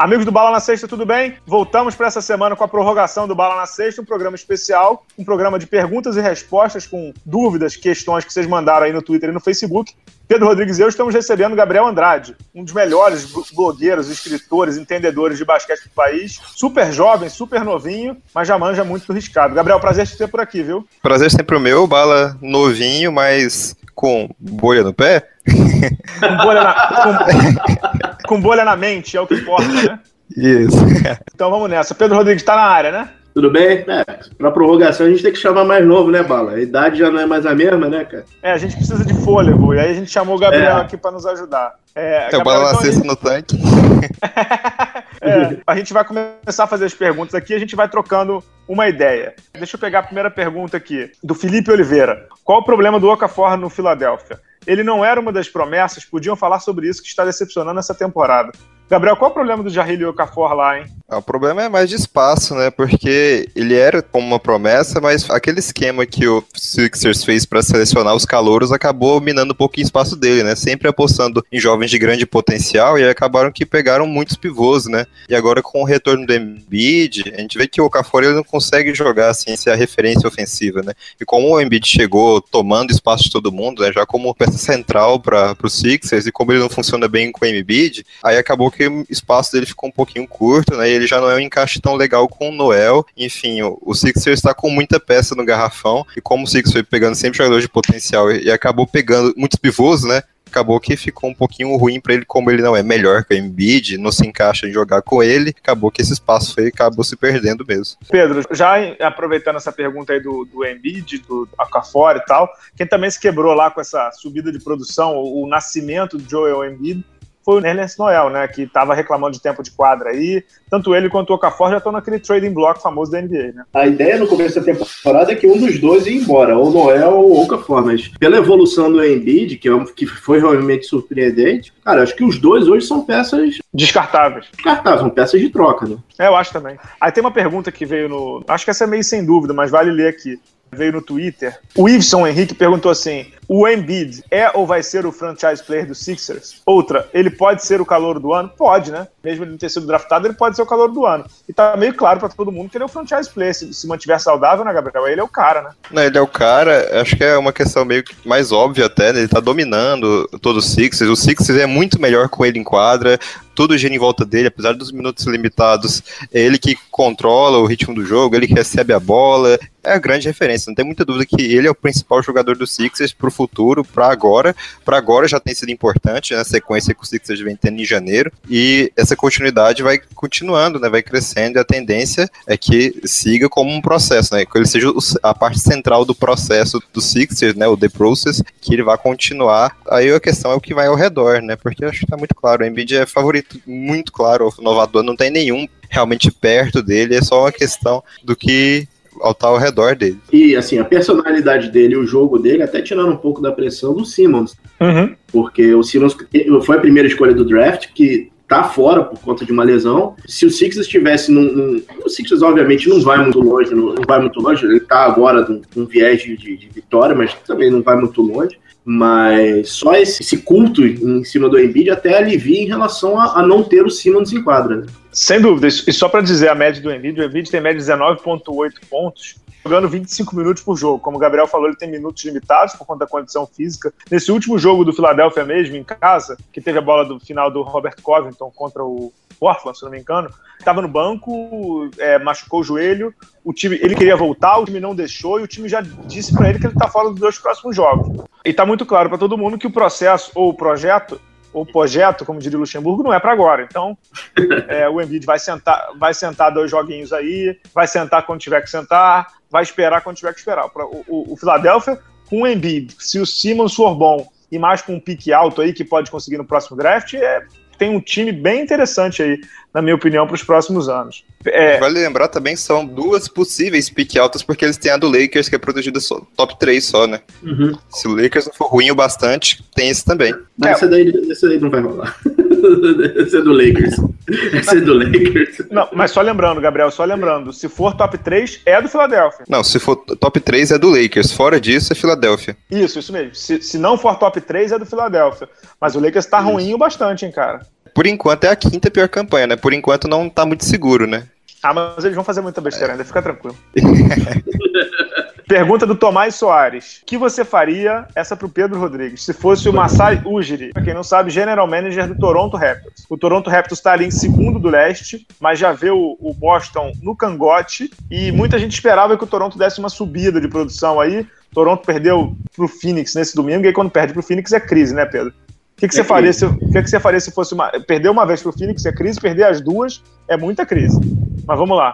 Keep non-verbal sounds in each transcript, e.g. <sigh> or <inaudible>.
Amigos do Bala na Sexta, tudo bem? Voltamos para essa semana com a prorrogação do Bala na Sexta, um programa especial, um programa de perguntas e respostas com dúvidas, questões que vocês mandaram aí no Twitter e no Facebook. Pedro Rodrigues e eu estamos recebendo Gabriel Andrade, um dos melhores blogueiros, escritores, entendedores de basquete do país. Super jovem, super novinho, mas já manja muito do riscado. Gabriel, prazer te ter por aqui, viu? Prazer sempre o meu, bala novinho, mas com bolha no pé. com, bolha na, com, com bolha na mente, é o que importa, né? <laughs> Isso. <laughs> Então vamos nessa. Pedro Rodrigues está na área, né? Tudo bem? É, pra prorrogação a gente tem que chamar mais novo, né, Bala? A idade já não é mais a mesma, né, cara? É, a gente precisa de fôlego. E aí a gente chamou o Gabriel é. aqui pra nos ajudar. É, é Bala então, gente... no tanque. <laughs> é, a gente vai começar a fazer as perguntas aqui, a gente vai trocando uma ideia. Deixa eu pegar a primeira pergunta aqui, do Felipe Oliveira. Qual o problema do Okafor no Filadélfia? Ele não era uma das promessas, podiam falar sobre isso que está decepcionando essa temporada. Gabriel, qual é o problema do Jarril e Okafor lá, hein? Ah, o problema é mais de espaço, né? Porque ele era como uma promessa, mas aquele esquema que o Sixers fez para selecionar os calouros acabou minando um pouquinho o espaço dele, né? Sempre apostando em jovens de grande potencial e acabaram que pegaram muitos pivôs, né? E agora com o retorno do Embiid, a gente vê que o Okafor ele não consegue jogar assim, ser a referência ofensiva, né? E como o Embiid chegou tomando espaço de todo mundo, né? Já como peça central para os Sixers e como ele não funciona bem com o Embiid, aí acabou que o espaço dele ficou um pouquinho curto, né? E ele já não é um encaixe tão legal com o Noel. Enfim, o, o Sixers está com muita peça no garrafão. E como o Sixers foi pegando sempre jogadores de potencial e, e acabou pegando muitos pivôs, né? acabou que ficou um pouquinho ruim para ele, como ele não é melhor que o Embiid, não se encaixa em jogar com ele, acabou que esse espaço foi, acabou se perdendo mesmo. Pedro, já aproveitando essa pergunta aí do, do Embiid, do Acafora e tal, quem também se quebrou lá com essa subida de produção, o, o nascimento do Joel Embiid, foi o Nerlens Noel, né? Que estava reclamando de tempo de quadra aí. Tanto ele quanto o Okafor já estão naquele trading block famoso da NBA, né? A ideia no começo da temporada é que um dos dois ia embora, ou Noel ou o Okafor, mas pela evolução do Embiid, que, é que foi realmente surpreendente, cara, acho que os dois hoje são peças... Descartáveis. Descartáveis, são peças de troca, né? É, eu acho também. Aí tem uma pergunta que veio no... Acho que essa é meio sem dúvida, mas vale ler aqui veio no Twitter. O Iveson Henrique perguntou assim: o Embiid é ou vai ser o franchise player do Sixers? Outra, ele pode ser o calor do ano? Pode, né? Mesmo ele não ter sido draftado, ele pode ser o calor do ano. E tá meio claro para todo mundo que ele é o franchise player. Se, se mantiver saudável, né, Gabriel? Ele é o cara, né? Não, ele é o cara, acho que é uma questão meio mais óbvia até, né? Ele tá dominando todo o Sixers. O Sixers é muito melhor com ele em quadra tudo gira em volta dele, apesar dos minutos limitados, é ele que controla o ritmo do jogo, ele que recebe a bola, é a grande referência. Não tem muita dúvida que ele é o principal jogador do Sixers para o futuro, para agora. Para agora já tem sido importante né, sequência que o Sixers vem tendo em janeiro. E essa continuidade vai continuando, né, vai crescendo. E a tendência é que siga como um processo, né, que ele seja a parte central do processo do Sixers, né, o The Process, que ele vai continuar. Aí a questão é o que vai ao redor, né, porque acho que está muito claro. O Embiid é favorito muito claro, o inovador não tem nenhum realmente perto dele, é só uma questão do que ao estar ao redor dele. E assim, a personalidade dele, o jogo dele, até tirando um pouco da pressão do Simmons. Uhum. Porque o Simmons foi a primeira escolha do draft, que tá fora por conta de uma lesão. Se o Sixers estivesse num, num, O Sixers, obviamente, não vai muito longe, não, não vai muito longe. Ele tá agora num, num viés de, de, de, vitória, mas também não vai muito longe. Mas só esse, esse, culto em cima do Embiid até alivia em relação a, a não ter o Simmons em quadra. Né? Sem dúvida. E só para dizer a média do Embiid, o Embiid tem média de 19,8 pontos, jogando 25 minutos por jogo. Como o Gabriel falou, ele tem minutos limitados por conta da condição física. Nesse último jogo do Philadelphia mesmo, em casa, que teve a bola do final do Robert Covington contra o Portland, se não me engano, estava no banco, é, machucou o joelho, o time, ele queria voltar, o time não deixou e o time já disse para ele que ele está fora dos dois próximos jogos. E está muito claro para todo mundo que o processo ou o projeto o projeto, como diria o Luxemburgo, não é para agora. Então, <laughs> é, o Embiid vai sentar, vai sentar dois joguinhos aí, vai sentar quando tiver que sentar, vai esperar quando tiver que esperar. O, o, o Philadelphia, com o Embiid, se o Simmons for bom e mais com um pique alto aí que pode conseguir no próximo draft, é, tem um time bem interessante aí, na minha opinião, para os próximos anos. É... Vale lembrar também são duas possíveis pick altas, porque eles têm a do Lakers, que é protegida só, top 3 só, né? Uhum. Se o Lakers não for ruim o bastante, tem esse também. Mas é. esse, daí, esse daí não vai rolar. <laughs> esse é do Lakers. <laughs> Essa é do Lakers. Não, mas só lembrando, Gabriel, só lembrando, se for top 3, é do Philadelphia. Não, se for top 3 é do Lakers, fora disso é Philadelphia. Isso, isso mesmo. Se, se não for top 3, é do Philadelphia. Mas o Lakers tá ruim o bastante, hein, cara. Por enquanto é a quinta pior campanha, né? Por enquanto não tá muito seguro, né? Ah, mas eles vão fazer muita besteira ainda, fica tranquilo. <laughs> Pergunta do Tomás Soares. O que você faria, essa pro Pedro Rodrigues, se fosse o Masai Ujiri, pra quem não sabe, general manager do Toronto Raptors. O Toronto Raptors está ali em segundo do leste, mas já vê o, o Boston no cangote e muita gente esperava que o Toronto desse uma subida de produção aí. Toronto perdeu pro Phoenix nesse domingo, e aí quando perde pro Phoenix é crise, né, Pedro? O que, que, você faria se, o que, que você faria se fosse uma. Perder uma vez pro Phoenix é crise, perder as duas é muita crise. Mas vamos lá.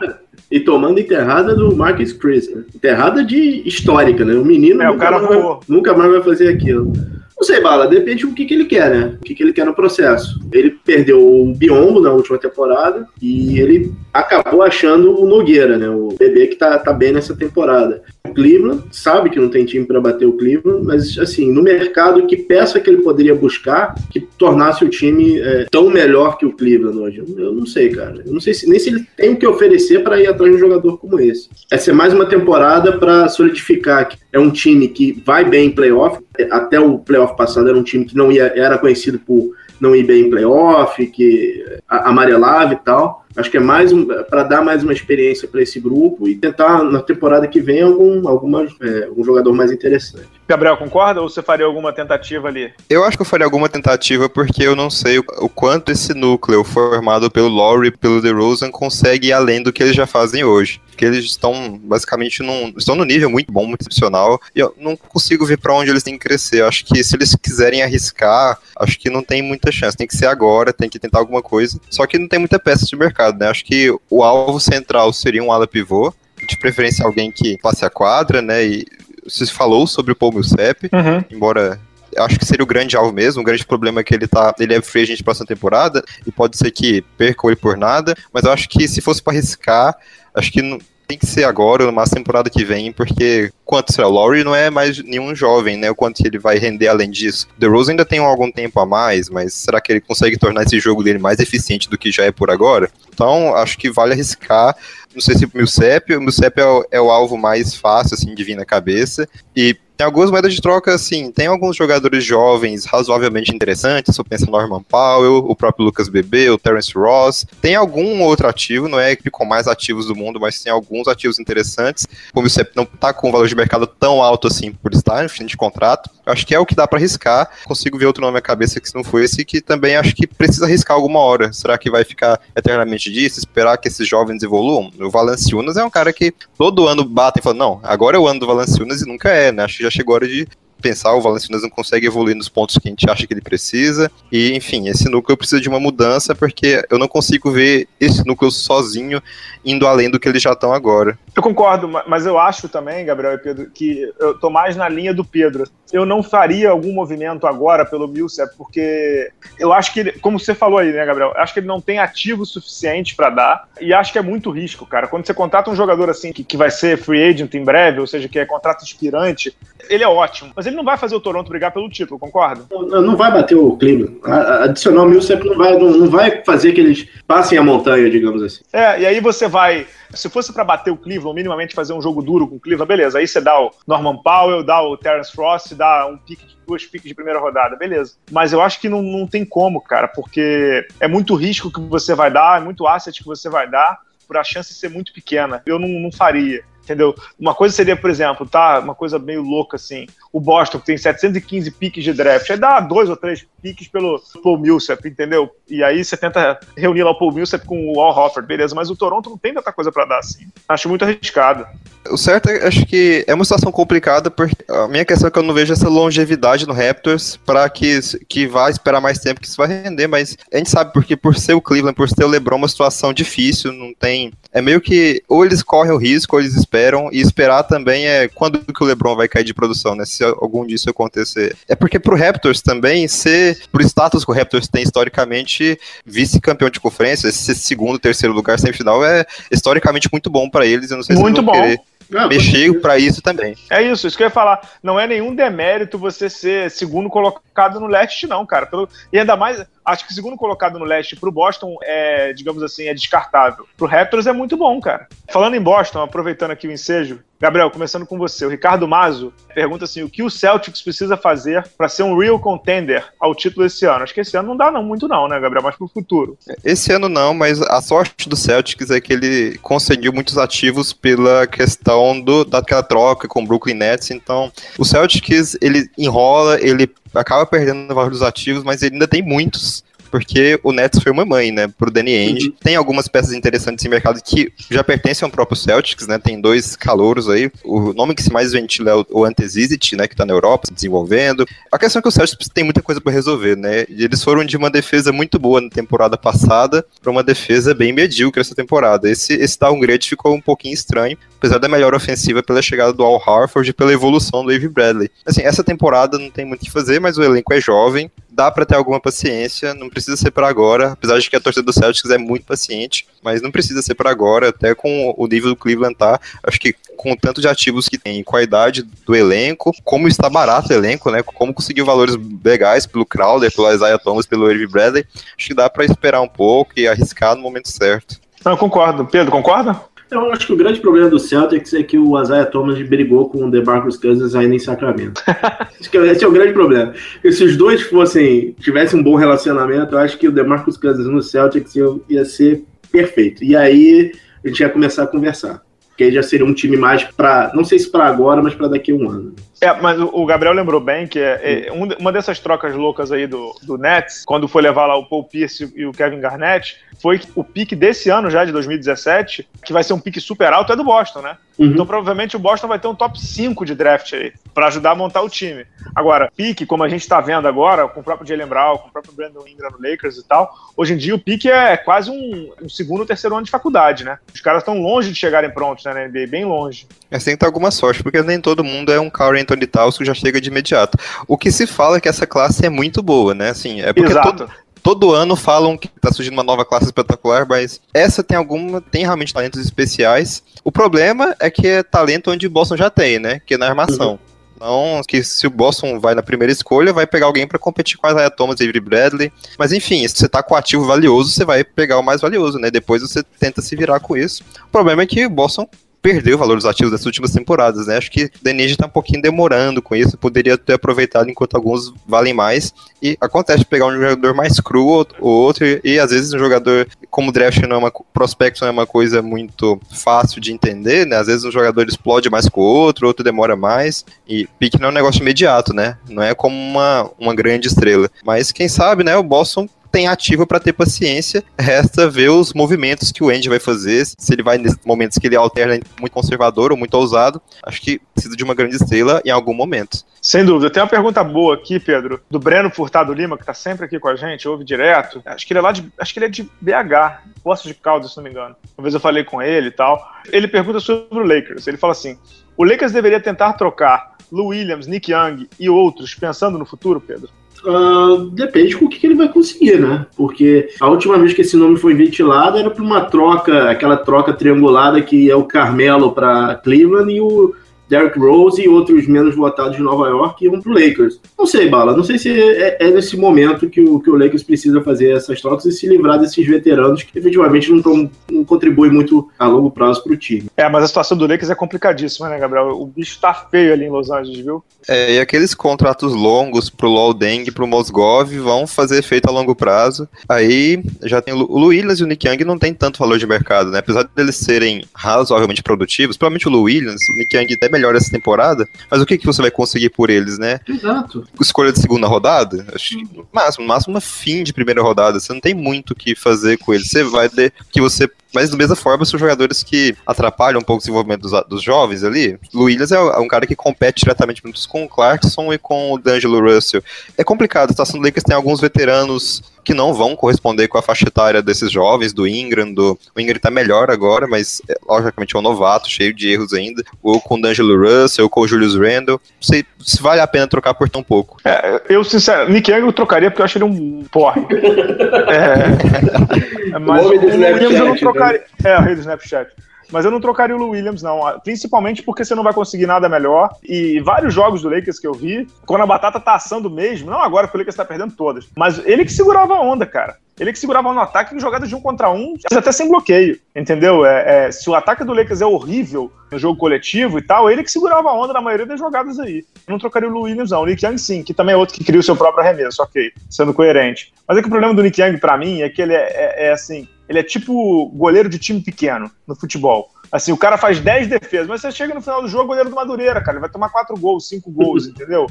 E tomando enterrada do Marcus Chris, né? Enterrada de histórica, né? O menino É, o nunca, cara mais vai, nunca mais vai fazer aquilo. Não sei, Bala, depende do que, que ele quer, né? O que, que ele quer no processo. Ele perdeu o Biombo na última temporada e ele acabou achando o Nogueira, né? O bebê que tá, tá bem nessa temporada. O Cleveland sabe que não tem time para bater o Cleveland, mas assim, no mercado, que peça que ele poderia buscar que tornasse o time é, tão melhor que o Cleveland hoje? Eu, eu não sei, cara. Eu não sei se, nem se ele tem o que oferecer para ir atrás de um jogador como esse. Essa é mais uma temporada para solidificar que é um time que vai bem em playoff. Até o playoff passado era um time que não ia, era conhecido por não ir bem em playoff, que amarelava e tal. Acho que é mais um, para dar mais uma experiência para esse grupo e tentar na temporada que vem algum, alguma, é, algum jogador mais interessante. Gabriel, concorda ou você faria alguma tentativa ali? Eu acho que eu faria alguma tentativa porque eu não sei o, o quanto esse núcleo formado pelo Lowry e pelo DeRozan consegue ir além do que eles já fazem hoje. Porque eles estão basicamente num, estão num nível muito bom, muito excepcional, e eu não consigo ver para onde eles têm que crescer. Eu acho que se eles quiserem arriscar, acho que não tem muita chance. Tem que ser agora, tem que tentar alguma coisa. Só que não tem muita peça de mercado, né? Acho que o alvo central seria um ala pivô, de preferência alguém que passe a quadra, né? E você falou sobre o Paul Millsap, Uhum. embora acho que seria o grande alvo mesmo, o grande problema é que ele tá, ele é free agent próxima temporada e pode ser que perca ele por nada, mas eu acho que se fosse para arriscar, acho que não, tem que ser agora, numa temporada que vem, porque quanto será o Laurie não é mais nenhum jovem, né? O quanto ele vai render além disso. The Rose ainda tem algum tempo a mais, mas será que ele consegue tornar esse jogo dele mais eficiente do que já é por agora? Então, acho que vale arriscar. Não sei se o Millsap, o Millsap é é o alvo mais fácil, assim, de vir na cabeça. E tem algumas moedas de troca, assim, tem alguns jogadores jovens razoavelmente interessantes, se eu penso no Norman Powell, o próprio Lucas Bebê, o Terence Ross. Tem algum outro ativo, não é com mais ativos do mundo, mas tem alguns ativos interessantes. O Millsap não tá com um valor de mercado tão alto assim por estar em fim de contrato. Acho que é o que dá para arriscar. Consigo ver outro nome na cabeça que se não for esse, que também acho que precisa arriscar alguma hora. Será que vai ficar eternamente disso? Esperar que esses jovens evoluam? O Valanciunas é um cara que todo ano batem e falam, não, agora é o ano do Valanciunas e nunca é, né? Acho que já chegou a hora de pensar, o Valanciunas não consegue evoluir nos pontos que a gente acha que ele precisa. E, enfim, esse núcleo precisa de uma mudança, porque eu não consigo ver esse núcleo sozinho indo além do que eles já estão agora. Eu concordo, ma- mas eu acho também, Gabriel e Pedro, que eu tô mais na linha do Pedro. Eu não faria algum movimento agora pelo Millsap, porque eu acho que, ele, como você falou aí, né, Gabriel? Acho que ele não tem ativo suficiente para dar e acho que é muito risco, cara. Quando você contrata um jogador assim que, que vai ser free agent em breve, ou seja, que é contrato expirante, ele é ótimo, mas ele não vai fazer o Toronto brigar pelo título, concorda? Não, não vai bater o Cleveland. A- a- Adicionar o Millsap não vai, não, não vai fazer que eles passem a montanha, digamos assim. É, e aí você vai. Se fosse para bater o Cleveland, minimamente fazer um jogo duro com o Cleveland, beleza. Aí você dá o Norman Powell, dá o Terence Ross, dá um pique, de- duas piques de primeira rodada, beleza. Mas eu acho que não, não tem como, cara, porque é muito risco que você vai dar, é muito asset que você vai dar, por a chance ser muito pequena. Eu não, não faria. Entendeu? Uma coisa seria, por exemplo, tá? Uma coisa meio louca assim. O Boston que tem 715 piques de draft, aí dá dois ou três piques pelo Paul Millsap, entendeu? E aí você tenta reunir lá o Paul Millsap com o Al Horford, beleza? Mas o Toronto não tem tanta coisa pra dar assim. Acho muito arriscado. O certo é, acho que é uma situação complicada, porque a minha questão é que eu não vejo essa longevidade no Raptors para que, que vá esperar mais tempo que isso vai render, mas a gente sabe porque por ser o Cleveland, por ser o LeBron, é uma situação difícil, não tem. É meio que ou eles correm o risco, ou eles esperam, e esperar também é quando que o LeBron vai cair de produção, né? Se algum disso acontecer. É porque pro Raptors também, ser, pro status que o Raptors tem historicamente, vice-campeão de conferência, esse segundo, terceiro lugar semifinal é historicamente muito bom para eles. Eu não sei Muito se eles vão bom. querer Ah, mexer para isso também. É isso, isso que eu ia falar. Não é nenhum demérito você ser segundo colocado colocado no leste, não, cara. Pelo, e ainda mais, acho que segundo colocado no leste pro Boston é, digamos assim, é descartável. Pro Raptors é muito bom, cara. Falando em Boston, aproveitando aqui o ensejo, Gabriel, começando com você. O Ricardo Mazo pergunta assim: o que o Celtics precisa fazer para ser um real contender ao título esse ano? Acho que esse ano não dá não, muito não, né, Gabriel? Mas pro futuro. Esse ano não, mas a sorte do Celtics é que ele conseguiu muitos ativos pela questão do, daquela troca com o Brooklyn Nets. Então, o Celtics ele enrola, ele acaba perdendo o valor dos ativos, mas ele ainda tem muitos porque o Nets foi uma mãe, né, pro Danny Ainge. Uhum. Tem algumas peças interessantes em mercado que já pertencem ao próprio Celtics, né, tem dois calouros aí. O nome que se mais ventila é o Antezizit, né, que tá na Europa, se desenvolvendo. A questão é que o Celtics tem muita coisa para resolver, né, e eles foram de uma defesa muito boa na temporada passada para uma defesa bem medíocre essa temporada. Esse, esse downgrade ficou um pouquinho estranho, apesar da melhor ofensiva pela chegada do Al Harford e pela evolução do Avery Bradley. Assim, essa temporada não tem muito o que fazer, mas o elenco é jovem, dá para ter alguma paciência, não precisa ser para agora, apesar de que a torcida do Celtics é muito paciente, mas não precisa ser para agora, até com o nível do Cleveland tá, acho que com o tanto de ativos que tem, com a idade do elenco, como está barato o elenco, né, como conseguiu valores legais pelo Crowder, pelo Isaiah Thomas, pelo Irving Bradley, acho que dá para esperar um pouco e arriscar no momento certo. Não, eu concordo. Pedro, concorda? Eu acho que o grande problema do Celtics é que o Isaiah Thomas brigou com o DeMarcus Cousins ainda em Sacramento. <laughs> acho que esse é o grande problema. E se os dois fossem tivessem um bom relacionamento, eu acho que o DeMarcus Cousins no Celtics ia, ser perfeito. E aí a gente ia começar a conversar. Que aí já seria um time mais para, não sei se para agora, mas para daqui a um ano. É, mas o Gabriel lembrou bem que é, é, uma dessas trocas loucas aí do, do Nets, quando foi levar lá o Paul Pierce e o Kevin Garnett, foi o pique desse ano já, de 2017, que vai ser um pique super alto, é do Boston, né? Uhum. Então provavelmente o Boston vai ter um top 5 de draft aí, para ajudar a montar o time. Agora, pique, como a gente tá vendo agora, com o próprio Jalen Brown, com o próprio Brandon Ingram no Lakers e tal, hoje em dia o pique é quase um, um segundo ou terceiro ano de faculdade, né? Os caras estão longe de chegarem prontos, né, na NBA, bem longe. É, tem que ter alguma sorte, porque nem todo mundo é um Curry Anthony Towns que já chega de imediato. O que se fala é que essa classe é muito boa, né? Assim, é porque Exato. todo, todo ano falam que tá surgindo uma nova classe espetacular, mas essa tem alguma, tem realmente talentos especiais. O problema é que é talento onde o Boston já tem, né? Que é na armação. Uhum. Então, que se o Boston vai na primeira escolha, vai pegar alguém para competir com a Isaiah Thomas e Avery Bradley. Mas enfim, se você tá com o ativo valioso, você vai pegar o mais valioso, né? Depois você tenta se virar com isso. O problema é que o Boston perdeu o valor dos ativos dessas últimas temporadas, né? Acho que o Denise está um pouquinho demorando com isso, poderia ter aproveitado enquanto alguns valem mais. E acontece de pegar um jogador mais cru ou outro, e às vezes um jogador, como o draft não é uma prospecto não é uma coisa muito fácil de entender, né? Às vezes um jogador explode mais com o outro, outro demora mais. E pique não é um negócio imediato, né? Não é como uma, uma grande estrela. Mas quem sabe, né? O Boston tem ativo para ter paciência. Resta ver os movimentos que o Andy vai fazer, se ele vai nesses momentos que ele alterna muito conservador ou muito ousado. Acho que precisa de uma grande estrela em algum momento. Sem dúvida. Tem uma pergunta boa aqui, Pedro, do Breno Furtado Lima, que está sempre aqui com a gente, ouve direto. Acho que ele é lá de. Acho que ele é de BH, Poços de Caldas, se não me engano. Uma vez eu falei com ele e tal. Ele pergunta sobre o Lakers. Ele fala assim: o Lakers deveria tentar trocar Lou Williams, Nick Young e outros, pensando no futuro, Pedro? Uh, depende com o que, que, ele vai conseguir, né? Porque a última vez que esse nome foi ventilado era para uma troca, aquela troca triangulada que é o Carmelo para Cleveland e o Derrick Rose e outros menos votados de Nova York iam pro Lakers. Não sei, Bala, não sei se é, é, nesse momento que o, que o Lakers precisa fazer essas trocas e se livrar desses veteranos que efetivamente não, tão, não contribuem muito a longo prazo pro time. É, mas a situação do Lakers é complicadíssima, né, Gabriel? O bicho tá feio ali em Los Angeles, viu? É, e aqueles contratos longos pro Lol Deng e pro Mosgov vão fazer efeito a longo prazo. Aí já tem o Lu Williams e o Nick Young não tem tanto valor de mercado, né? Apesar deles serem razoavelmente produtivos, provavelmente o Lu Williams, o Nick Young até melhor essa temporada, mas o que, que você vai conseguir por eles, né? Exato. Escolha de segunda rodada? Acho que no máximo, máximo uma fim de primeira rodada. Você não tem muito o que fazer com eles. Você vai ter que você mas da mesma forma são jogadores que atrapalham um pouco o desenvolvimento dos, dos jovens ali. O Williams é, é um cara que compete diretamente com o Clarkson e com o D'Angelo Russell. É complicado, a situação do Lakers tem alguns veteranos que não vão corresponder com a faixa etária desses jovens, do Ingram, do... o Ingram tá melhor agora, mas é, logicamente é um novato, cheio de erros ainda, ou com o D'Angelo Russell, ou com o Julius Randle, não sei se vale a pena trocar por tão pouco. É, eu, sinceramente, Nick Young eu trocaria porque eu acho ele um porre. <laughs> é, mas o, o Williams eu não trocaria. Né? É, o rei do Snapchat. Mas eu não trocaria o Williams, não. Principalmente porque você não vai conseguir nada melhor. E vários jogos do Lakers que eu vi, quando a batata tá assando mesmo, não agora que o Lakers tá perdendo todas, mas ele que segurava a onda, cara. Ele que segurava no ataque em jogadas de um contra um, até sem bloqueio, entendeu? É, é, se o ataque do Lakers é horrível no jogo coletivo e tal, ele que segurava a onda na maioria das jogadas aí. Eu não trocaria o Williams, não. O Nick Young, sim, que também é outro que cria o seu próprio arremesso, ok, sendo coerente. Mas é que o problema do Nick Young, para mim, é que ele é, é, é assim, ele é tipo goleiro de time pequeno no futebol. Assim, o cara faz 10 defesas, mas você chega no final do jogo, goleiro do Madureira, cara, ele vai tomar 4 gols, 5 gols, <laughs> entendeu?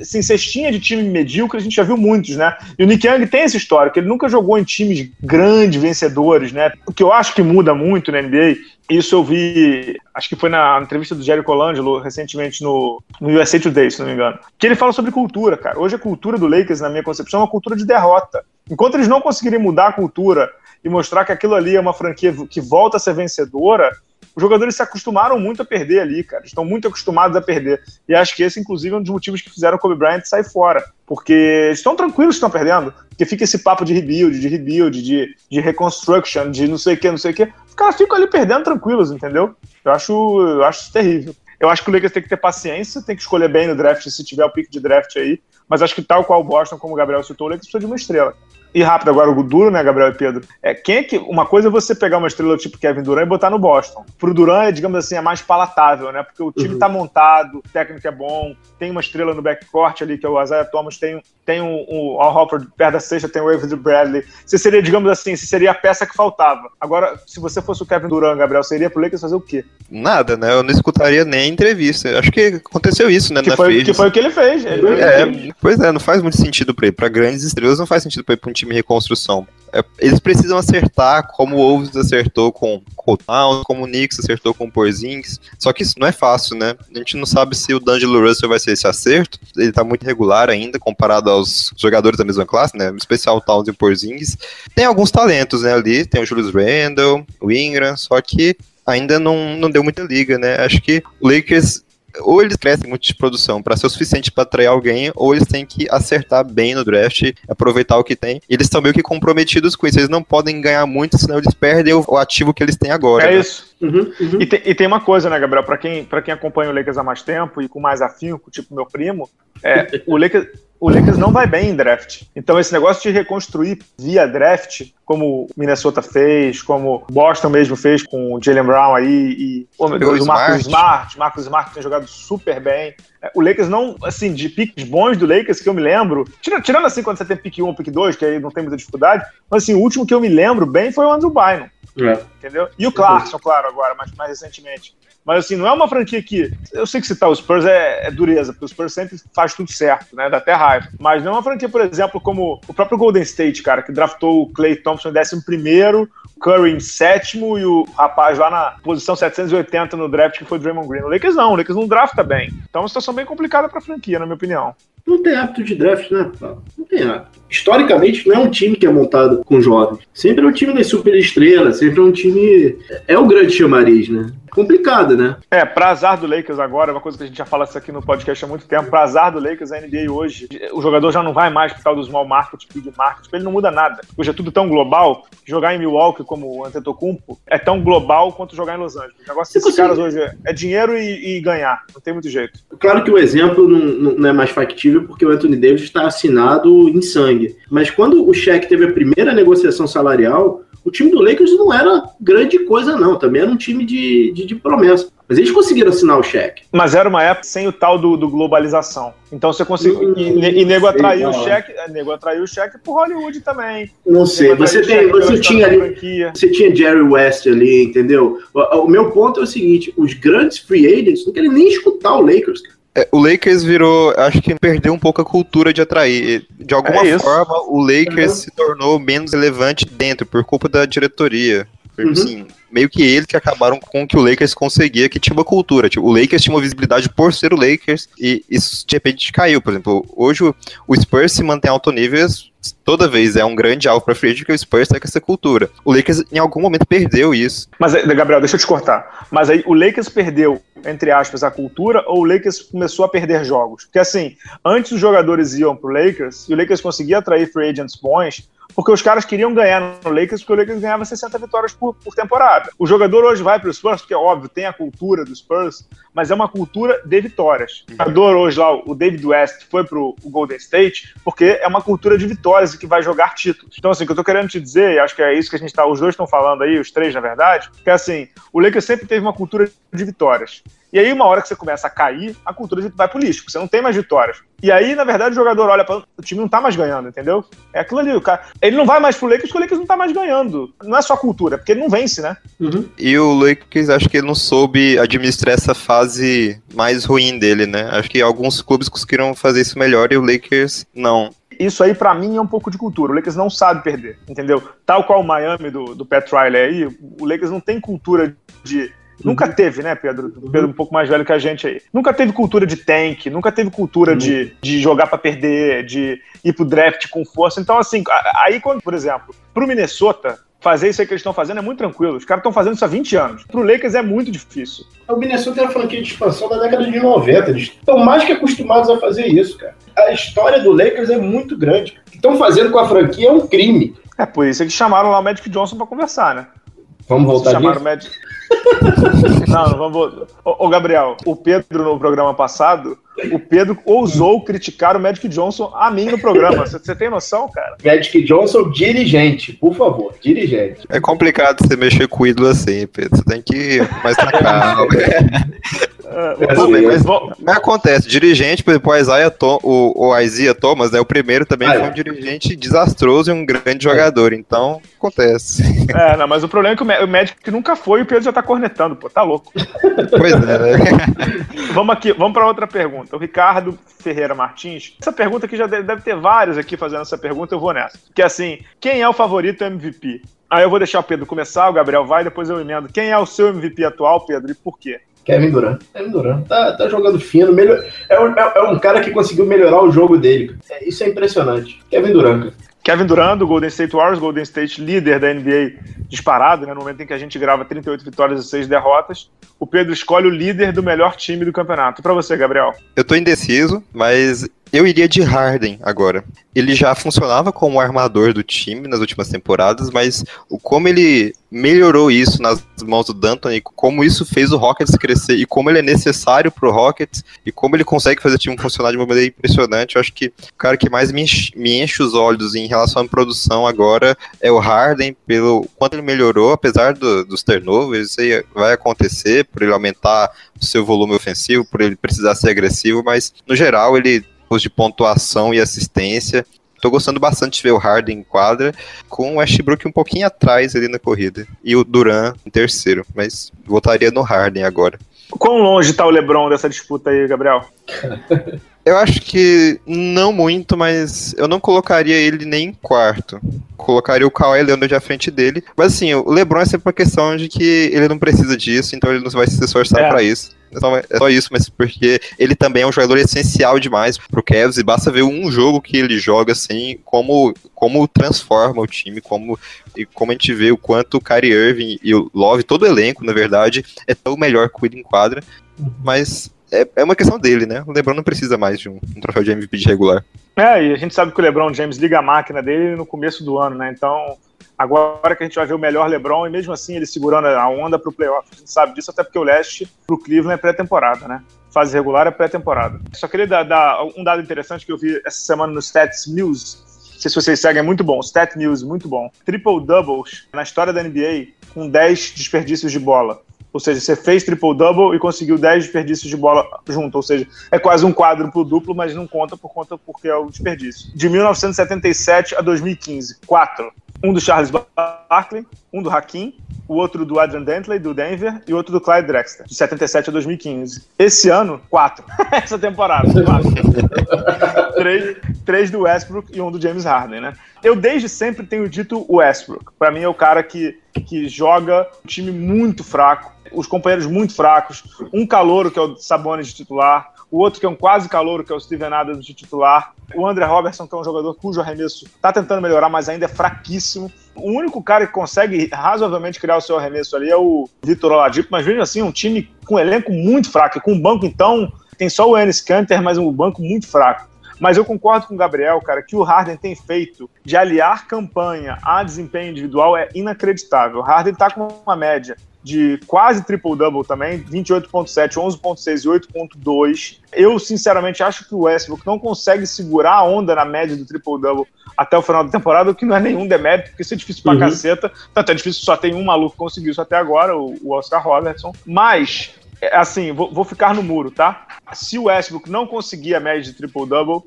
Assim, cestinha de time medíocre, a gente já viu muitos, né? E o Nick Young tem essa história, que ele nunca jogou em times grandes, vencedores, né? O que eu acho que muda muito na NBA, isso eu vi, acho que foi na entrevista do Jerry Colangelo recentemente no, no USA Today, se não me engano, que ele fala sobre cultura, cara. Hoje a cultura do Lakers, na minha concepção, é uma cultura de derrota. Enquanto eles não conseguirem mudar a cultura e mostrar que aquilo ali é uma franquia que volta a ser vencedora, os jogadores se acostumaram muito a perder ali, cara. Estão muito acostumados a perder. E acho que esse, inclusive, é um dos motivos que fizeram o Kobe Bryant sair fora. Porque estão tranquilos que estão perdendo. Porque fica esse papo de rebuild, de rebuild, de, de reconstruction, de não sei o que, não sei o que. Os caras ficam ali perdendo tranquilos, entendeu? Eu acho, eu acho isso terrível. Eu acho que o Lakers tem que ter paciência, tem que escolher bem no draft se tiver o pick de draft aí. Mas acho que tal qual o Boston, como o Gabriel citou, o Lakers precisa de uma estrela. E rápido agora, o duro, né, Gabriel e Pedro? É, quem é que. Uma coisa é você pegar uma estrela tipo Kevin Durant e botar no Boston. Pro Durant, é, digamos assim, é mais palatável, né? Porque o time uhum. tá montado, o técnico é bom, tem uma estrela no backcourt ali, que é o Isaiah Thomas, tem, tem um, um Al Horford perto da sexta, tem o Avery Bradley. Você seria, digamos assim, você seria a peça que faltava. Agora, se você fosse o Kevin Durant, Gabriel, seria pro Lakers fazer o quê? Nada, né? Eu não escutaria nem entrevista. Acho que aconteceu isso, né? Que, foi, que foi o que ele fez. Ele é, pois é, não faz muito sentido pra ele. Pra grandes estrelas não faz sentido pra ir pra um time em reconstrução. É, eles precisam acertar como o Wolves acertou com o Towns, como o Knicks acertou com o Porzingis. Só que isso não é fácil, né? A gente não sabe se o D'Angelo Russell vai ser esse acerto. Ele tá muito regular ainda comparado aos jogadores da mesma classe, né? Em especial o Towns e o Porzingis. Tem alguns talentos, né, ali. Tem o Julius Randle, o Ingram, só que ainda não, não deu muita liga, né? Acho que o Lakers ou eles crescem muito de produção para ser o suficiente para atrair alguém, ou eles têm que acertar bem no draft, aproveitar o que tem. Eles estão meio que comprometidos com isso. Eles não podem ganhar muito, senão eles perdem o, ativo que eles têm agora. É né? isso. Uhum, uhum. E, te, e, tem uma coisa, né, Gabriel? Para quem, quem acompanha o Lakers há mais tempo e com mais afinco, tipo meu primo, é, o Lakers o Lakers não vai bem em draft. Então, esse negócio de reconstruir via draft, como Minnesota fez, como Boston mesmo fez com o Jalen Brown aí, e oh, meu Deus, o Marcos Smart, Marcos Smart tem jogado super bem. É, o Lakers não, assim, de piques bons do Lakers que eu me lembro, tirando assim quando você tem pique 1 ou pique 2, que aí não tem muita dificuldade, mas assim, o último que eu me lembro bem foi o Andrew Bynum. É. Entendeu? E o Clarkson, claro, agora, mas mais recentemente. Mas assim, não é uma franquia que. Eu sei que citar o Spurs é, é, dureza, porque o Spurs sempre faz tudo certo, né? Dá até raiva. Mas não é uma franquia, por exemplo, como o próprio Golden State, cara, que draftou o Clay Thompson em 11 Curry em sétimo e o rapaz lá na posição 780 no draft que foi o Draymond Green. O Lakers não, o Lakers não drafta bem. Então é uma situação bem complicada para a franquia, na minha opinião. Não tem hábito de draft, né? Não tem hábito. Historicamente, não é um time que é montado com jovens. Sempre é um time das super estrelas, sempre é um time. É o grande chamariz, né? Complicado, né? É, pra azar do Lakers agora, uma coisa que a gente já fala isso aqui no podcast há muito tempo, pra azar do Lakers, a NBA hoje, o jogador já não vai mais pro tal do small market, big market, ele não muda nada. Hoje é tudo tão global, jogar em Milwaukee como o Antetokounmpo é tão global quanto jogar em Los Angeles. O negócio desses caras hoje é dinheiro e, e, ganhar, não tem muito jeito. Claro que o exemplo não, não é mais factível porque o Anthony Davis está assinado em sangue, mas quando o Shaq teve a primeira negociação salarial, o time do Lakers não era grande coisa, não. Também era um time de, de, de promessa. Mas eles conseguiram assinar o cheque. Mas era uma época sem o tal do, do globalização. Então você conseguiu. Hum, e, e nego atraiu o cheque. É, nego atraiu o cheque pro Hollywood também. Não sei. Você, tem, você tinha ali. Você tinha Jerry West ali, entendeu? O, o, meu ponto é o seguinte: os grandes free agents não querem nem escutar o Lakers, cara. É, o Lakers virou, acho que perdeu um pouco a cultura de atrair. De alguma é forma, o Lakers uhum. se tornou menos relevante dentro, por culpa da diretoria. Uhum. Assim, meio que eles que acabaram com o que o Lakers conseguia, que tinha uma cultura. Tipo, o Lakers tinha uma visibilidade por ser o Lakers, e isso de repente caiu. Por exemplo, hoje o, Spurs se mantém alto nível toda vez é um grande alvo para free que o Spurs tem com essa cultura. O Lakers em algum momento perdeu isso. Mas, eh, Gabriel, deixa eu te cortar. Mas aí o Lakers perdeu, entre aspas, a cultura ou o Lakers começou a perder jogos? Porque assim, antes os jogadores iam pro Lakers e o Lakers conseguia atrair free agents bons, porque os caras queriam ganhar no Lakers, porque o Lakers ganhava 60 vitórias por, por temporada. O jogador hoje vai para o Spurs, porque é óbvio, tem a cultura do Spurs, mas é uma cultura de vitórias. O jogador hoje lá, o David West, foi para o Golden State, porque é uma cultura de vitórias e que vai jogar títulos. Então, assim, o que eu tô querendo te dizer, e acho que é isso que a gente tá, os dois estão falando aí, os três, na verdade, que assim, o Lakers sempre teve uma cultura de vitórias. E aí, uma hora que você começa a cair, a cultura vai pro lixo, você não tem mais vitórias. E aí, na verdade, o jogador olha para o time não tá mais ganhando, entendeu? É aquilo ali, o cara. Ele não vai mais pro Lakers porque o Lakers não tá mais ganhando. Não é só cultura, porque ele não vence, né? Uhum. E o Lakers, acho que ele não soube administrar essa fase mais ruim dele, né? Acho que alguns clubes conseguiram fazer isso melhor e o Lakers não. Isso aí, para mim, é um pouco de cultura. O Lakers não sabe perder, entendeu? Tal qual o Miami do, do Pat Riley aí, o Lakers não tem cultura de Nunca uhum. teve, né, Pedro? Uhum. Pedro um pouco mais velho que a gente aí. Nunca teve cultura de tank, nunca teve cultura uhum. de, de jogar para perder, de ir pro draft com força. Então, assim, aí quando, por exemplo, pro Minnesota, fazer isso aí que eles estão fazendo é muito tranquilo. Os caras estão fazendo isso há 20 anos. Pro Lakers é muito difícil. O Minnesota era franquia de expansão da década de 90. Eles estão mais que acostumados a fazer isso, cara. A história do Lakers é muito grande. O que estão fazendo com a franquia é um crime. É por isso que chamaram lá o Magic Johnson para conversar, né? Vamos voltar chamaram o Magic não, vamos. Ô, Gabriel, o Pedro no programa passado, o Pedro ousou criticar o Magic Johnson a mim no programa. Você tem noção, cara? Magic Johnson, dirigente, por favor, dirigente. É complicado você mexer com o ídolo assim, Pedro. Você tem que ir mais pra calma. <laughs> É, mas, mas, acontece, dirigente, por exemplo, o Isaiah Tom, o, o Isaiah Thomas, né, o primeiro também ah, foi um é. dirigente desastroso e um grande jogador, então acontece. <laughs> É, não, mas o problema é que o Magic nunca foi e o Pedro já tá cornetando, pô, tá louco. Pois é, né? vamos aqui, vamos para outra pergunta. O Ricardo Ferreira Martins, essa pergunta aqui já deve, ter vários aqui fazendo essa pergunta, eu vou nessa. Que é assim, quem é o favorito MVP? Aí eu vou deixar o Pedro começar, o Gabriel vai, depois eu emendo. Quem é o seu MVP atual, Pedro, e por quê? Kevin Durant. Kevin Durant tá, tá jogando fino. Melhor, é, um, é, é um cara que conseguiu melhorar o jogo dele. É, isso é impressionante. Kevin Durant. Kevin Durant, do Golden State Warriors, Golden State líder da NBA disparado, né, no momento em que a gente grava 38 vitórias e 6 derrotas. O Pedro escolhe o líder do melhor time do campeonato. Para você, Gabriel. Eu tô indeciso, mas eu iria de Harden agora. Ele já funcionava como armador do time nas últimas temporadas, mas como ele melhorou isso nas mãos do D'Antoni, como isso fez o Rockets crescer e como ele é necessário pro Rockets e como ele consegue fazer o time funcionar de uma maneira impressionante. Eu acho que o cara que mais me enche, me enche os olhos em relação à produção agora é o Harden, pelo quanto ele melhorou, apesar do, dos turnovers, isso vai acontecer por ele aumentar o seu volume ofensivo, por ele precisar ser agressivo, mas no geral ele de pontuação e assistência. Tô gostando bastante de ver o Harden em quadra, com o Westbrook um pouquinho atrás ali na corrida. E o Duran em terceiro, mas votaria no Harden agora. Quão longe tá o LeBron dessa disputa aí, Gabriel? <laughs> Eu acho que não muito, mas eu não colocaria ele nem em quarto. Colocaria o Kawhi Leonard à frente dele. Mas assim, o LeBron é sempre uma questão de que ele não precisa disso, então ele não vai se esforçar é. para isso. Então é só isso, mas porque ele também é um jogador essencial demais pro Cavs e basta ver um jogo que ele joga assim, como, como transforma o time, como, e como a gente vê o quanto o Kyrie Irving e o Love, todo o elenco, na verdade, é tão melhor que o em quadra, mas é, é uma questão dele, né? O LeBron não precisa mais de um, um troféu de MVP de regular. É, e a gente sabe que o LeBron James liga a máquina dele no começo do ano, né? Então, Agora que a gente vai ver o melhor LeBron, e mesmo assim ele segurando a onda para o playoff. A gente sabe disso até porque o leste para o Cleveland é pré-temporada, né? Fase regular é pré-temporada. Só queria dar, dar, um dado interessante que eu vi essa semana no Stats News. Não sei se vocês seguem, é muito bom. Stat News, muito bom. Triple doubles na história da NBA com 10 desperdícios de bola. Ou seja, você fez triple-double e conseguiu 10 desperdícios de bola junto. Ou seja, é quase um quádruplo duplo, mas não conta por conta porque é o desperdício. De 1977 a 2015, quatro. Um do Charles Barkley, um do Hakim, o outro do Adrian Dantley, do Denver, e outro do Clyde Drexler, de 77 a 2015. Esse ano, quatro. <laughs> Essa temporada, quatro. <laughs> três, três do Westbrook e um do James Harden, né? Eu desde sempre tenho dito o Westbrook. Para mim é o cara que, que joga um time muito fraco, os companheiros muito fracos, um calouro que é o Sabonis de titular, o outro que é um quase calouro, que é o Steven Adams de titular, o André Robertson, que é um jogador cujo arremesso está tentando melhorar, mas ainda é fraquíssimo. O único cara que consegue razoavelmente criar o seu arremesso ali é o Vitor Oladipo, mas veja assim, um time com um elenco muito fraco, com um banco então, tem só o Enes Kanter, mas um banco muito fraco. Mas eu concordo com o Gabriel, cara, que o Harden tem feito de aliar campanha a desempenho individual é inacreditável. O Harden tá com uma média de quase triple-double também, 28.7, 11.6 e 8.2. Eu, sinceramente, acho que o Westbrook não consegue segurar a onda na média do triple-double até o final da temporada, o que não é nenhum demérito, porque isso é difícil pra uhum. caceta. Tanto é difícil, só tem um maluco que conseguiu isso até agora, o, Oscar Robertson. Mas, é, assim, vou, vou ficar no muro, tá? Se o Westbrook não conseguir a média de triple-double,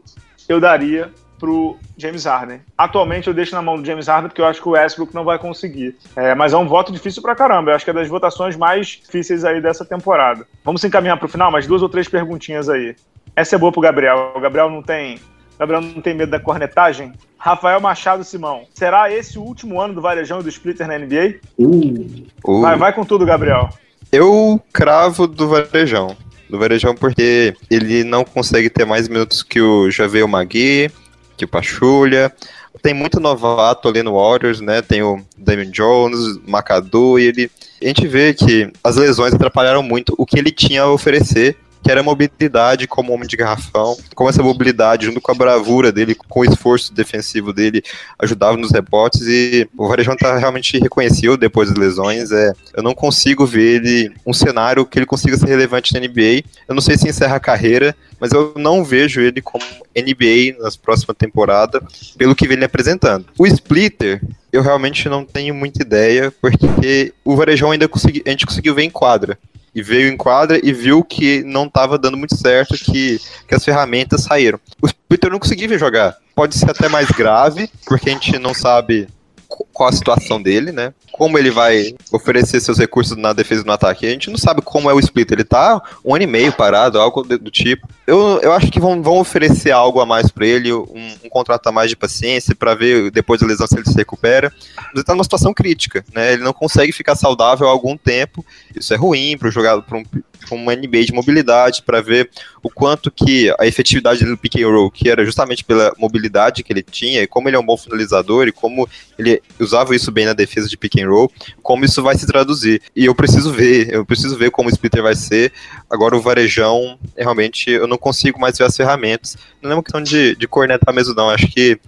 eu daria pro James Harden. Atualmente eu deixo na mão do James Harden porque eu acho que o Westbrook não vai conseguir. É, mas é um voto difícil pra caramba. Eu acho que é das votações mais difíceis aí dessa temporada. Vamos se encaminhar pro final, mais duas ou três perguntinhas aí. Essa é boa pro Gabriel. O Gabriel não tem. O Gabriel não tem medo da cornetagem? Rafael Machado Simão, será esse o último ano do Varejão e do Splitter na NBA? Uh, uh. Vai, vai com tudo, Gabriel. Eu cravo do Varejão. Do Varejão porque ele não consegue ter mais minutos que o Javel Magui, que o Pachulha. Tem muito novato ali no Warriors, né? Tem o Damon Jones, Macadu, e ele. A gente vê que as lesões atrapalharam muito o que ele tinha a oferecer que era a mobilidade como homem de garrafão, como essa mobilidade, junto com a bravura dele, com o esforço defensivo dele, ajudava nos rebotes e o Varejão tá realmente reconhecido depois das lesões. É, eu não consigo ver ele um cenário que ele consiga ser relevante na NBA. Eu não sei se encerra a carreira, mas eu não vejo ele como NBA nas próximas temporadas, pelo que vem ele apresentando. O Splitter, eu realmente não tenho muita ideia, porque o Varejão ainda consegui, a gente conseguiu ver em quadra e veio em quadra e viu que não estava dando muito certo, que, que as ferramentas saíram. O Peter não conseguia jogar. Pode ser até mais grave, porque a gente não sabe qual a situação dele, né? Como ele vai oferecer seus recursos na defesa e no ataque. A gente não sabe como é o split. Ele tá um ano e meio parado, algo do tipo. Eu, eu acho que vão, vão oferecer algo a mais para ele, um, um, contrato a mais de paciência, para ver depois da lesão se ele se recupera. Mas ele tá numa situação crítica, né? Ele não consegue ficar saudável há algum tempo. Isso é ruim para jogar para um, uma NBA de mobilidade, para ver o quanto que a efetividade do pick and roll, que era justamente pela mobilidade que ele tinha, e como ele é um bom finalizador, e como ele usava isso bem na defesa de pick and roll, como isso vai se traduzir. E eu preciso ver, eu preciso ver como o splitter vai ser. Agora o varejão, realmente, eu não consigo mais ver as ferramentas. Não é uma questão de, de cornetar mesmo, não. Acho que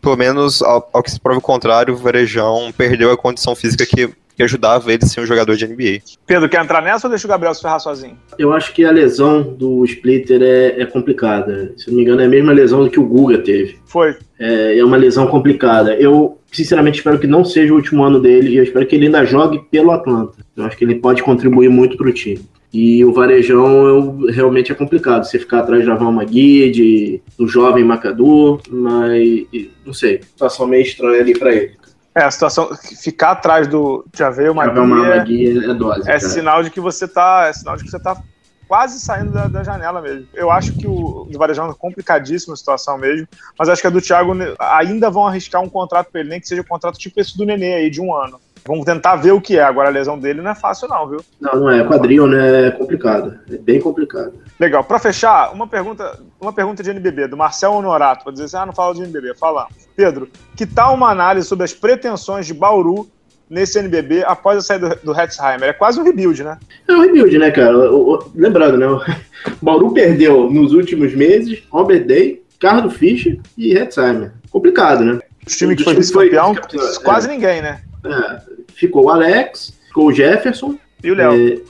pelo menos ao, ao, que se prova o contrário, o Varejão perdeu a condição física que que ajudava ele a ser um jogador de NBA. Pedro, quer entrar nessa ou deixa o Gabriel se ferrar sozinho? Eu acho que a lesão do Splitter é, é complicada. Se não me engano, é a mesma lesão do que o Guga teve. Foi. É, é uma lesão complicada. Eu, sinceramente, espero que não seja o último ano dele e eu espero que ele ainda jogue pelo Atlanta. Eu acho que ele pode contribuir muito para o time. E o Varejão realmente é complicado. Você ficar atrás de Javal Magui, de, do jovem Macador, mas não sei. Situação meio estranha ali para ele. É, a situação. Ficar atrás do Javel Magui, Magui é, é, dose, é sinal de que você tá. É sinal de que você tá quase saindo da, da, janela mesmo. Eu acho que o do Varejão é complicadíssima a situação mesmo, mas acho que a do Thiago ainda vão arriscar um contrato pra ele, nem que seja um contrato tipo esse do Nenê aí, de um ano. Vamos tentar ver o que é. Agora a lesão dele não é fácil, não, viu? Não, não é. Quadril, né? É complicado. É bem complicado. Legal. Para fechar, uma pergunta, uma pergunta de NBB, do Marcel Honorato, para dizer assim: ah, não fala de NBB. Fala. Pedro, que tal uma análise sobre as pretensões de Bauru nesse NBB após a saída do, do Hetzheimer? É quase um rebuild, né? É um rebuild, né, cara? O, o, lembrando, né? O <laughs> Bauru perdeu nos últimos meses Robert Day, Carlos Fischer e Hetzheimer. Complicado, né? O time que foi vice-campeão, quase é. ninguém, né? É, ficou o Alex, ficou o Jefferson. E o Léo. É,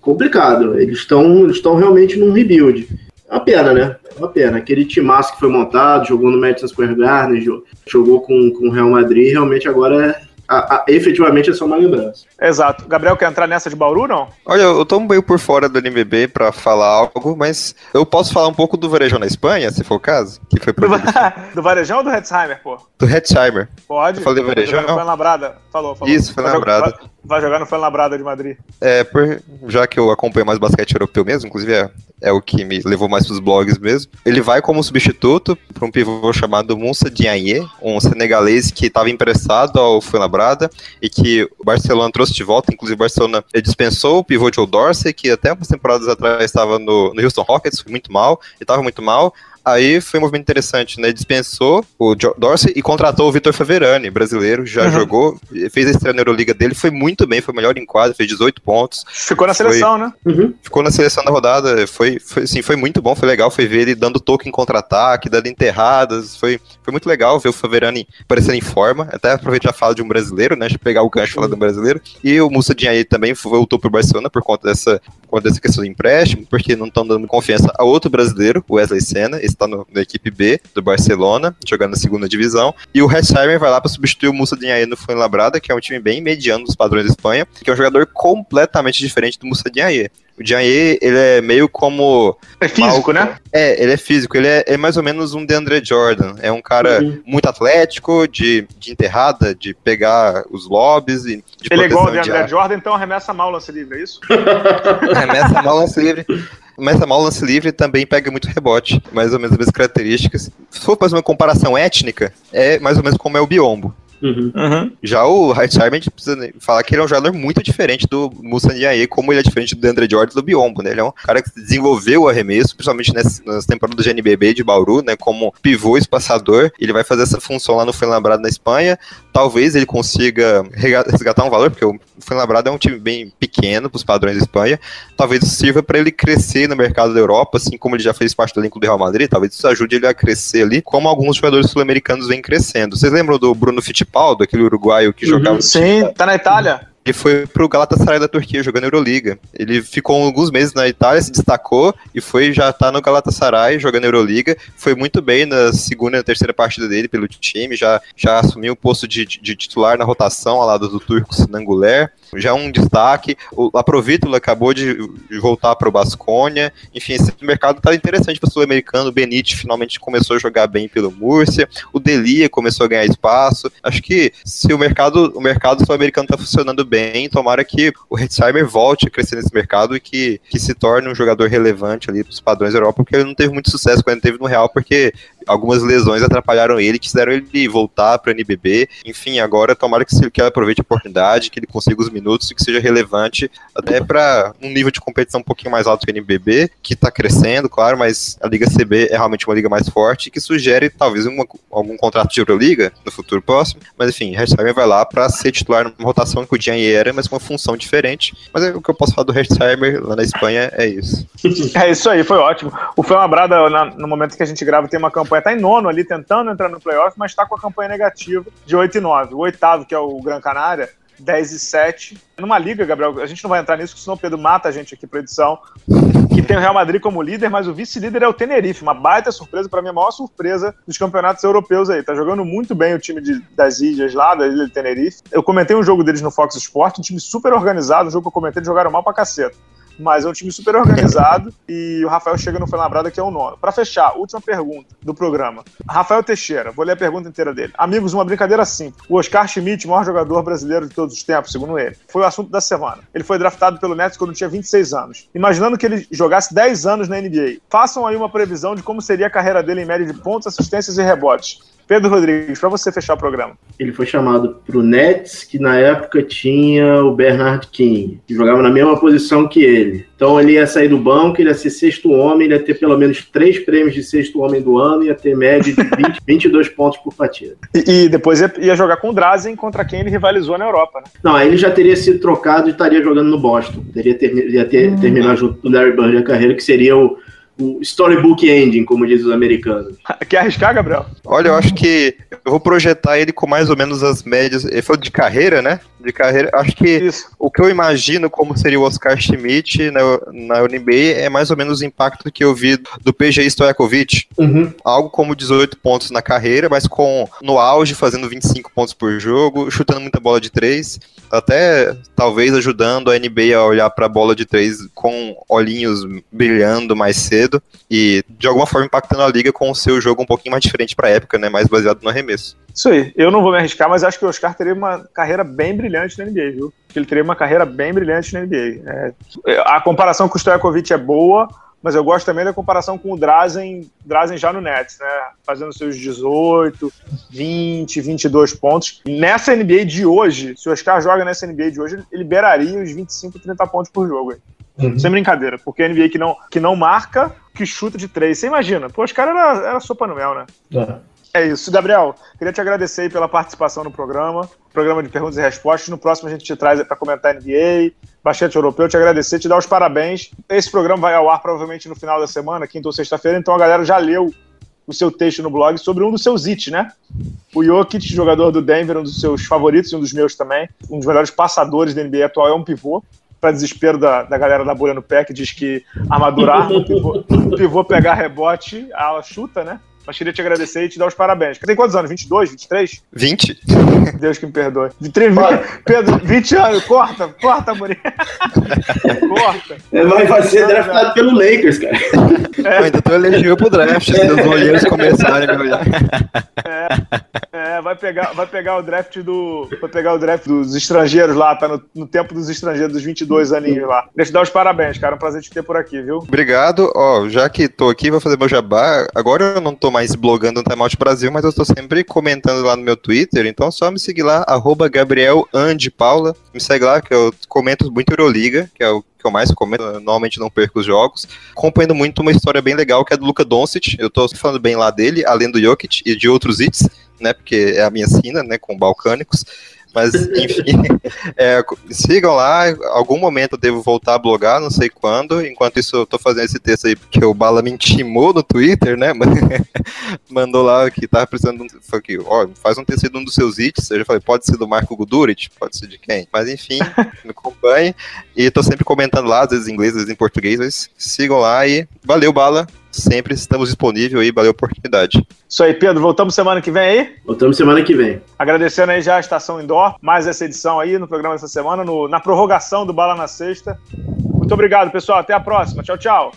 complicado. Eles estão eles realmente num rebuild. É uma pena, né? É uma pena. Aquele timaço que foi montado, jogou no Madison Square Garden, jogou com, com o Real Madrid, realmente agora é a, a, efetivamente é só uma lembrança. Exato. Gabriel quer entrar nessa de Bauru, não? Olha, eu tô meio por fora do NBB pra falar algo, mas eu posso falar um pouco do Varejão na Espanha, se for o caso? Que foi do, <laughs> do Varejão ou do Hetzheimer, pô? Do Hetzheimer. Pode. Eu falei Varejão? Foi na Brada. Falou, falou. Isso, foi na Brada. Vai, vai jogar no Fuenlabrada de Madrid. É, por, já que eu acompanho mais basquete europeu mesmo, inclusive é, é o que me levou mais pros blogs mesmo. Ele vai como substituto para um pivô chamado Moussa Diagne, um senegalês que estava emprestado ao Fuenlabrada e que o Barcelona trouxe de volta. Inclusive, o Barcelona dispensou o pivô Joe Dorsey, que até umas temporadas atrás estava no, no Houston Rockets, muito mal, e estava muito mal. Aí foi um movimento interessante, né? Dispensou o Dorsey e contratou o Vitor Faverani, brasileiro, já uhum. jogou, fez a estreia na Euroliga dele, foi muito bem, foi melhor em quadra, fez 18 pontos. Ficou na seleção, foi, né? Uhum. Ficou na seleção da rodada, foi, foi, assim, foi muito bom, foi legal, foi ver ele dando toque em contra-ataque, dando enterradas, foi, foi muito legal ver o Faverani parecendo em forma, até aproveitar a fala de um brasileiro, né? Deixa eu pegar o gancho e falar de um brasileiro. E o Musa Diaye também voltou pro Barcelona por conta dessa, por conta dessa questão do empréstimo, porque não estão dando confiança a outro brasileiro, o Wesley Senna, está na equipe B do Barcelona, jogando na segunda divisão. E o Hetzheimer vai lá para substituir o Musa Dinhaé no Fuenlabrada, que é um time bem mediano dos padrões da Espanha, que é um jogador completamente diferente do Musa Dinhaé. O Jair, ele é meio como. É físico, né? É, ele é físico. Ele é, é, mais ou menos um DeAndre Jordan. É um cara uhum. muito atlético, de, de enterrada, de pegar os lobbies e de Ele é igual o DeAndre Jordan, então arremessa mal o lance livre, é isso? <laughs> arremessa mal o lance livre. Mas a mal lance livre também pega muito rebote, mais ou menos as mesmas características. Se for fazer uma comparação étnica, é mais ou menos como é o biombo. Uhum. Uhum. Já o Hartsheim, a gente precisa falar que ele é um jogador muito diferente do Musa Ndiaye, como ele é diferente do Andre Jordan do Biombo, né? Ele é um cara que desenvolveu o arremesso, principalmente nas, nas temporadas do GNBB de Bauru, né? Como pivô espaçador. Ele vai fazer essa função lá no Fuenlabrado na Espanha. Talvez ele consiga resgatar um valor, porque o Fuenlabrado é um time bem pequeno para os padrões da Espanha. Talvez isso sirva para ele crescer no mercado da Europa, assim como ele já fez parte do elenco do Real Madrid. Talvez isso ajude ele a crescer ali, como alguns jogadores sul-americanos vêm crescendo. Vocês lembram do Bruno? Fittipaldo, aquele uruguaio que jogava. Uhum, sim, tá na Itália. Ele foi pro Galatasaray da Turquia jogando Euroliga. Ele ficou alguns meses na Itália, se destacou e foi já tá no Galatasaray jogando Euroliga. Foi muito bem na segunda e terceira partida dele pelo time, já, já assumiu o posto de, de, de titular na rotação ao lado do turco Sinanguler já um destaque. O Aprovítula acabou de, voltar para o Basconia. Enfim, esse mercado está interessante para o sul-americano. O Benite finalmente começou a jogar bem pelo Múrcia. O Delia começou a ganhar espaço. Acho que se o mercado, o mercado sul-americano está funcionando bem, tomara que o Hetzheimer volte a crescer nesse mercado e que, que se torne um jogador relevante ali para os padrões da Europa, porque ele não teve muito sucesso quando ele teve no Real, porque algumas lesões atrapalharam ele, quiseram ele voltar para o NBB. Enfim, agora tomara que, ele aproveite a oportunidade, que ele consiga os minutos e que seja relevante até para um nível de competição um pouquinho mais alto que o NBB, que está crescendo, claro, mas a Liga CB é realmente uma liga mais forte que sugere talvez uma, algum contrato de Euroliga no futuro próximo. Mas enfim, Herzheimer vai lá para ser titular numa rotação que o Jean era, mas com uma função diferente. Mas é, o que eu posso falar do Herzheimer lá na Espanha é isso. <laughs> É isso aí, foi ótimo. O Fama Brada, no momento que a gente grava, tem uma campanha, tá em nono ali, tentando entrar no playoff, mas está com a campanha negativa de 8 e 9. O oitavo, que é o Gran Canária, 10 e 7. Numa liga, Gabriel, a gente não vai entrar nisso, senão o Pedro mata a gente aqui para edição. Que tem o Real Madrid como líder, mas o vice-líder é o Tenerife. Uma baita surpresa, para mim, a maior surpresa dos campeonatos europeus aí. Tá jogando muito bem o time de, das ilhas lá, da ilha de Tenerife. Eu comentei um jogo deles no Fox Sport, um time super organizado, um jogo que eu comentei, eles jogaram mal pra caceta mas é um time super organizado <laughs> e o Rafael chega no Fuenlabrada que é o nono. Para fechar, última pergunta do programa. Rafael Teixeira, vou ler a pergunta inteira dele. Amigos, uma brincadeira simples. O Oscar Schmidt, maior jogador brasileiro de todos os tempos, segundo ele, foi o assunto da semana. Ele foi draftado pelo Nets quando tinha 26 anos. Imaginando que ele jogasse 10 anos na NBA, façam aí uma previsão de como seria a carreira dele em média de pontos, assistências e rebotes. Pedro Rodrigues, para você fechar o programa. Ele foi chamado para o Nets, que na época tinha o Bernard King, que jogava na mesma posição que ele. Então ele ia sair do banco, ele ia ser sexto homem, ele ia ter pelo menos três prêmios de sexto homem do ano, ia ter média de 20, 22 <laughs> pontos por partida. E, e, depois ia, ia, jogar com o Drazen, contra quem ele rivalizou na Europa, né? Não, aí ele já teria sido trocado e estaria jogando no Boston. Teria ter, ia ter, hum. terminar junto com o Larry Bird a carreira, que seria o o storybook ending, como dizem os americanos. <laughs> Quer arriscar, Gabriel? Olha, eu acho que eu vou projetar ele com mais ou menos as médias. Ele foi de carreira, né? De carreira. Acho que Isso. o que eu imagino como seria o Oscar Schmidt na, na NBA é mais ou menos o impacto que eu vi do PG Stojakovic. Uhum. Algo como 18 pontos na carreira, mas com no auge fazendo 25 pontos por jogo, chutando muita bola de três, até talvez ajudando a NBA a olhar para a bola de três com olhinhos brilhando mais cedo e de alguma forma impactando a liga com o seu jogo um pouquinho mais diferente para a época, né? Mais baseado no arremesso. Isso aí. Eu não vou me arriscar, mas acho que o Oscar teria uma carreira bem brilhante na NBA, viu? Ele teria uma carreira bem brilhante na NBA. É, a comparação com o Stojakovic é boa, mas eu gosto também da comparação com o Drazen, Drazen já no Nets, né? Fazendo seus 18, 20, 22 pontos. Nessa NBA de hoje, se o Oscar joga nessa NBA de hoje, ele liberaria os 25, 30 pontos por jogo. Uhum. Sem brincadeira, porque a NBA que não, que não marca, que chuta de três. Você imagina, pô, os caras era, era sopa no mel, né? É. é isso. Gabriel, queria te agradecer pela participação no programa, programa de perguntas e respostas. No próximo a gente te traz para comentar NBA, basquete europeu. Te agradecer, te dar os parabéns. Esse programa vai ao ar provavelmente no final da semana, quinta ou sexta-feira, então a galera já leu o seu texto no blog sobre um dos seus hits, né? O Jokic, jogador do Denver, um dos seus favoritos e um dos meus também, um dos melhores passadores da NBA atual, é um pivô. Para desespero da, da galera da bolha no pé, que diz que armadura arma, <laughs> o pivô, pivô pegar rebote, a chuta, né? Mas queria te agradecer e te dar os parabéns. Tem quantos anos? 22, 23? 20. Deus que me perdoe. 23, Pedro, 20 anos. Corta, corta, Amorim. corta. É, vai, vai ser draftado pelo Lakers, cara. É. Eu ainda tô elegível pro draft, se os olheiros começarem a me olhar. É, é, vai, pegar, vai pegar o draft do. Vai pegar o draft dos estrangeiros lá, tá no, no tempo dos estrangeiros, dos 22 aninhos lá. Deixa eu te dar os parabéns, cara. É um prazer te ter por aqui, viu? Obrigado. Ó, já que tô aqui, vou fazer meu jabá. Agora eu não tô mais mais blogando no Timeout Brasil, mas eu estou sempre comentando lá no meu Twitter, então é só me seguir lá, arroba Paula. Me segue lá, que eu comento muito Euroliga, que é o que eu mais comento, normalmente não perco os jogos. Acompanhando muito uma história bem legal, que é do Luca Doncic, eu tô falando bem lá dele, além do Jokic e de outros hits, né, porque é a minha sina, né, com balcânicos. Mas, enfim, <laughs> é, sigam lá. Algum momento eu devo voltar a blogar, não sei quando. Enquanto isso, eu tô fazendo esse texto aí porque o Bala me intimou no Twitter, né? <laughs> Mandou lá que tava precisando. Foi aqui, ó, faz um texto de um dos seus hits. Eu já falei, pode ser do Marco Guduric, pode ser de quem. Mas, enfim, <laughs> me acompanhe. E tô sempre comentando lá, às vezes em inglês, às vezes em português. Mas sigam lá e valeu, Bala sempre estamos disponíveis aí, valeu a oportunidade. Isso aí, Pedro, voltamos semana que vem aí? Voltamos semana que vem. Agradecendo aí já a Estação Indoor, mais essa edição aí no programa dessa semana, no, na prorrogação do Bala na Sexta. Muito obrigado, pessoal. Até a próxima. Tchau, tchau.